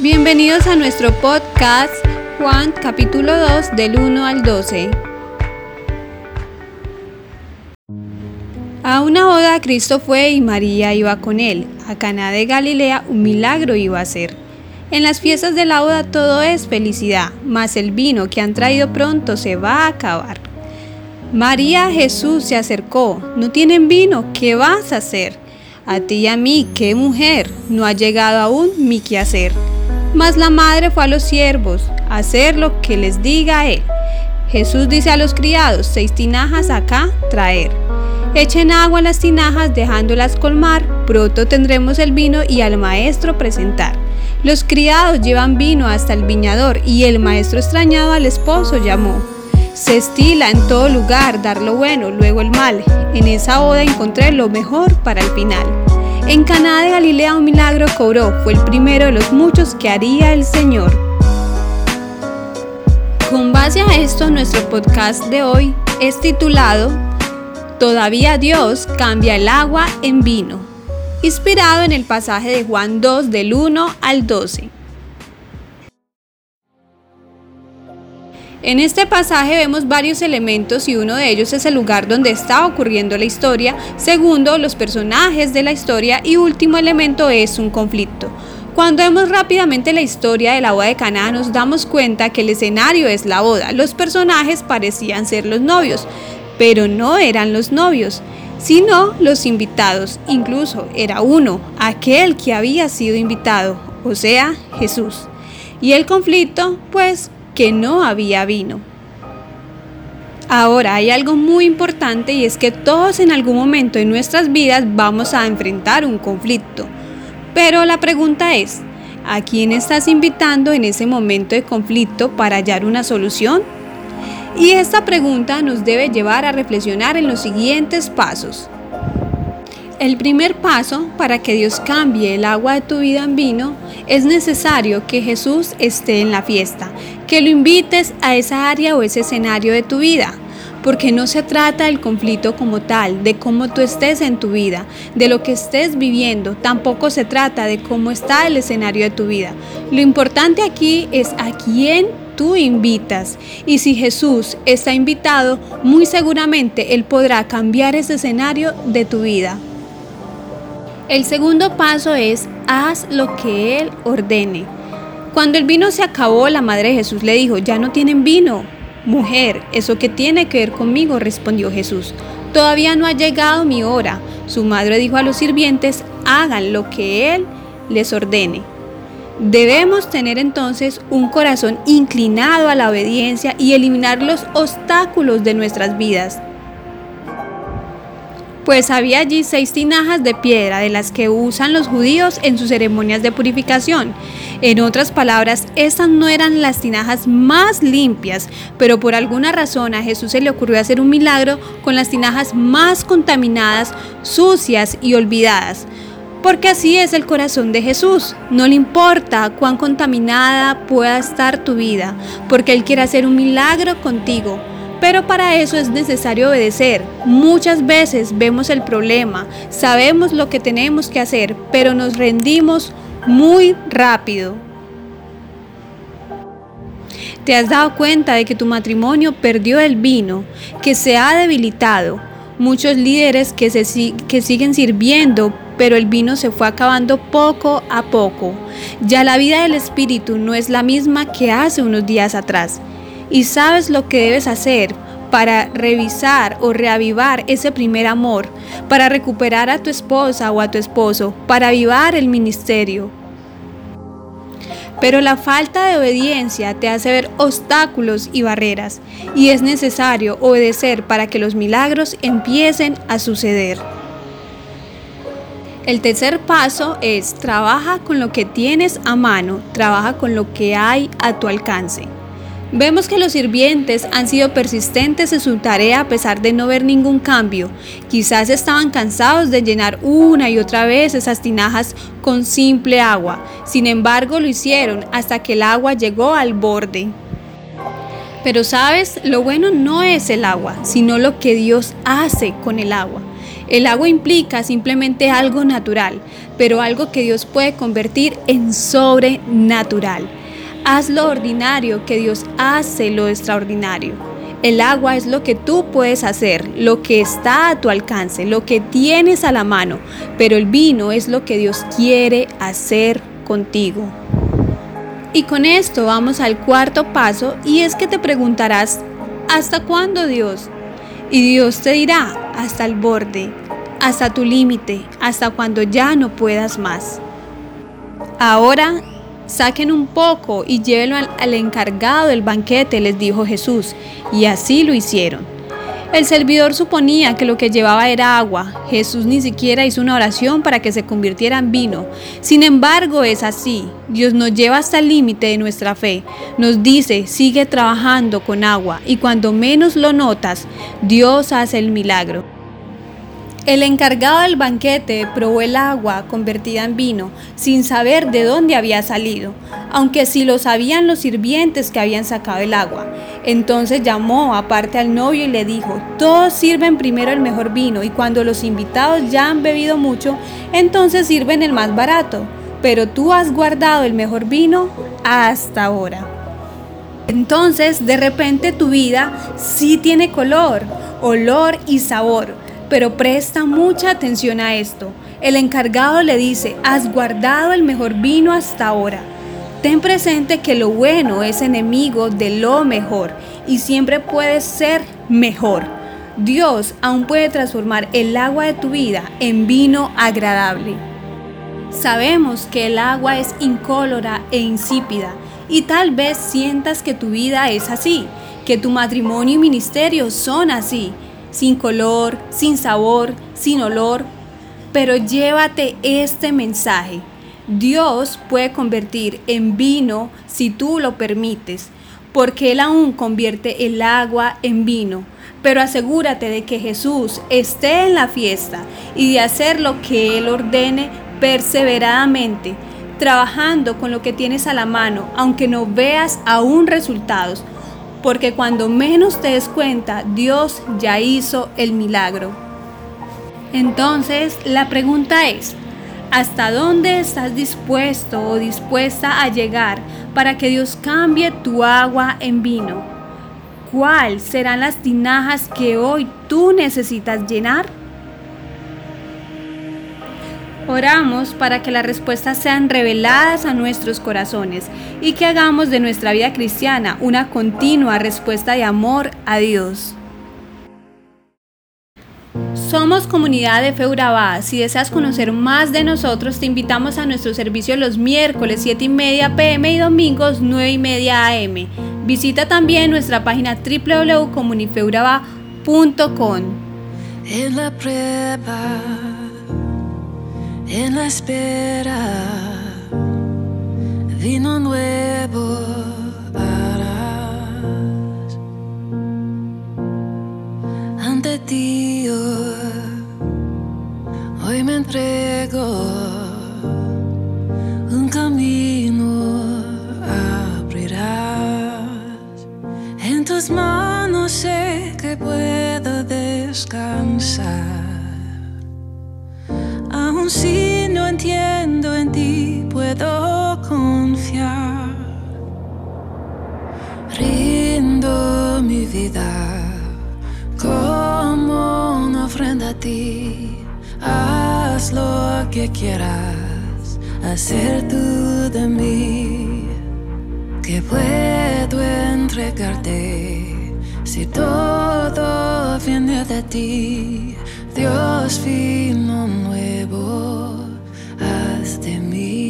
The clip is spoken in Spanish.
Bienvenidos a nuestro podcast Juan capítulo 2 del 1 al 12. A una boda Cristo fue y María iba con él. A Caná de Galilea un milagro iba a ser. En las fiestas de la boda todo es felicidad, mas el vino que han traído pronto se va a acabar. María Jesús se acercó. No tienen vino, ¿qué vas a hacer? A ti y a mí, qué mujer, no ha llegado aún mi quehacer. Mas la madre fue a los siervos a hacer lo que les diga él. Jesús dice a los criados, seis tinajas acá traer. Echen agua en las tinajas dejándolas colmar, pronto tendremos el vino y al maestro presentar. Los criados llevan vino hasta el viñador y el maestro extrañado al esposo llamó. Se estila en todo lugar dar lo bueno, luego el mal. En esa boda encontré lo mejor para el final. En Caná de Galilea un milagro cobró, fue el primero de los muchos que haría el Señor. Con base a esto, nuestro podcast de hoy es titulado Todavía Dios cambia el agua en vino, inspirado en el pasaje de Juan 2 del 1 al 12. En este pasaje vemos varios elementos y uno de ellos es el lugar donde está ocurriendo la historia, segundo los personajes de la historia y último elemento es un conflicto. Cuando vemos rápidamente la historia de la boda de Caná nos damos cuenta que el escenario es la boda. Los personajes parecían ser los novios, pero no eran los novios, sino los invitados. Incluso era uno, aquel que había sido invitado, o sea, Jesús. Y el conflicto, pues, que no había vino. Ahora hay algo muy importante y es que todos en algún momento en nuestras vidas vamos a enfrentar un conflicto. Pero la pregunta es, ¿a quién estás invitando en ese momento de conflicto para hallar una solución? Y esta pregunta nos debe llevar a reflexionar en los siguientes pasos. El primer paso para que Dios cambie el agua de tu vida en vino es necesario que Jesús esté en la fiesta, que lo invites a esa área o ese escenario de tu vida. Porque no se trata del conflicto como tal, de cómo tú estés en tu vida, de lo que estés viviendo, tampoco se trata de cómo está el escenario de tu vida. Lo importante aquí es a quién tú invitas. Y si Jesús está invitado, muy seguramente Él podrá cambiar ese escenario de tu vida. El segundo paso es, haz lo que Él ordene. Cuando el vino se acabó, la madre de Jesús le dijo, ya no tienen vino. Mujer, ¿eso qué tiene que ver conmigo? respondió Jesús. Todavía no ha llegado mi hora. Su madre dijo a los sirvientes, hagan lo que Él les ordene. Debemos tener entonces un corazón inclinado a la obediencia y eliminar los obstáculos de nuestras vidas pues había allí seis tinajas de piedra de las que usan los judíos en sus ceremonias de purificación. En otras palabras, estas no eran las tinajas más limpias, pero por alguna razón a Jesús se le ocurrió hacer un milagro con las tinajas más contaminadas, sucias y olvidadas. Porque así es el corazón de Jesús. No le importa cuán contaminada pueda estar tu vida, porque Él quiere hacer un milagro contigo pero para eso es necesario obedecer. Muchas veces vemos el problema, sabemos lo que tenemos que hacer, pero nos rendimos muy rápido. ¿Te has dado cuenta de que tu matrimonio perdió el vino, que se ha debilitado? Muchos líderes que, se, siguen sirviendo, pero el vino se fue acabando poco a poco. Ya la vida del espíritu no es la misma que hace unos días atrás y sabes lo que debes hacer para revisar o reavivar ese primer amor, para recuperar a tu esposa o a tu esposo, para avivar el ministerio. Pero la falta de obediencia te hace ver obstáculos y barreras, y es necesario obedecer para que los milagros empiecen a suceder. El tercer paso es trabaja con lo que tienes a mano, trabaja con lo que hay a tu alcance. Vemos que los sirvientes han sido persistentes en su tarea a pesar de no ver ningún cambio. Quizás estaban cansados de llenar una y otra vez esas tinajas con simple agua. Sin embargo, lo hicieron hasta que el agua llegó al borde. Pero sabes, lo bueno no es el agua, sino lo que Dios hace con el agua. El agua implica simplemente algo natural, pero algo que Dios puede convertir en sobrenatural. Haz lo ordinario que Dios hace lo extraordinario. El agua es lo que tú puedes hacer, lo que está a tu alcance, lo que tienes a la mano, pero el vino es lo que Dios quiere hacer contigo. Y con esto vamos al cuarto paso y es que te preguntarás, ¿hasta cuándo Dios? Y Dios te dirá, hasta el borde, hasta tu límite, hasta cuando ya no puedas más. Ahora saquen un poco y llévenlo al, al encargado del banquete, les dijo Jesús, y así lo hicieron. El servidor suponía que lo que llevaba era agua. Jesús ni siquiera hizo una oración para que se convirtiera en vino. Sin embargo, es así. Dios nos lleva hasta el límite de nuestra fe. Nos dice, sigue trabajando con agua y cuando menos lo notas, Dios hace el milagro. El encargado del banquete probó el agua convertida en vino sin saber de dónde había salido, aunque sí lo sabían los sirvientes que habían sacado el agua. Entonces llamó aparte al novio y le dijo, todos sirven primero el mejor vino y cuando los invitados ya han bebido mucho, entonces sirven el más barato, pero tú has guardado el mejor vino hasta ahora. Entonces de repente tu vida sí tiene color, olor y sabor pero presta mucha atención a esto. El encargado le dice, has guardado el mejor vino hasta ahora. Ten presente que lo bueno es enemigo de lo mejor y siempre puede ser mejor. Dios aún puede transformar el agua de tu vida en vino agradable. Sabemos que el agua es incólora e insípida y tal vez sientas que tu vida es así, que tu matrimonio y ministerio son así, sin color, sin sabor, sin olor. Pero llévate este mensaje. Dios puede convertir en vino si tú lo permites, porque Él aún convierte el agua en vino. Pero asegúrate de que Jesús esté en la fiesta y de hacer lo que Él ordene perseveradamente, trabajando con lo que tienes a la mano, aunque no veas aún resultados, porque cuando menos te des cuenta, Dios ya hizo el milagro. Entonces, la pregunta es, ¿hasta dónde estás dispuesto o dispuesta a llegar para que Dios cambie tu agua en vino? ¿Cuáles serán las tinajas que hoy tú necesitas llenar? Oramos para que las respuestas sean reveladas a nuestros corazones y que hagamos de nuestra vida cristiana una continua respuesta de amor a Dios. Somos comunidad de Feurabá. Si deseas conocer más de nosotros, te invitamos a nuestro servicio los miércoles 7 y media pm y domingos 9 y media am. Visita también nuestra página www.comunifeuraba.com. En la prueba en la espera, vino nuevo harás. Ante ti hoy me entrego un camino abrirás. En tus manos sé que puedo descansar si no entiendo en ti, puedo confiar. Rindo mi vida como una ofrenda a ti. Haz lo que quieras hacer tú de mí. Que puedo entregarte si todo viene de ti, Dios vino nuevo, haz de mí.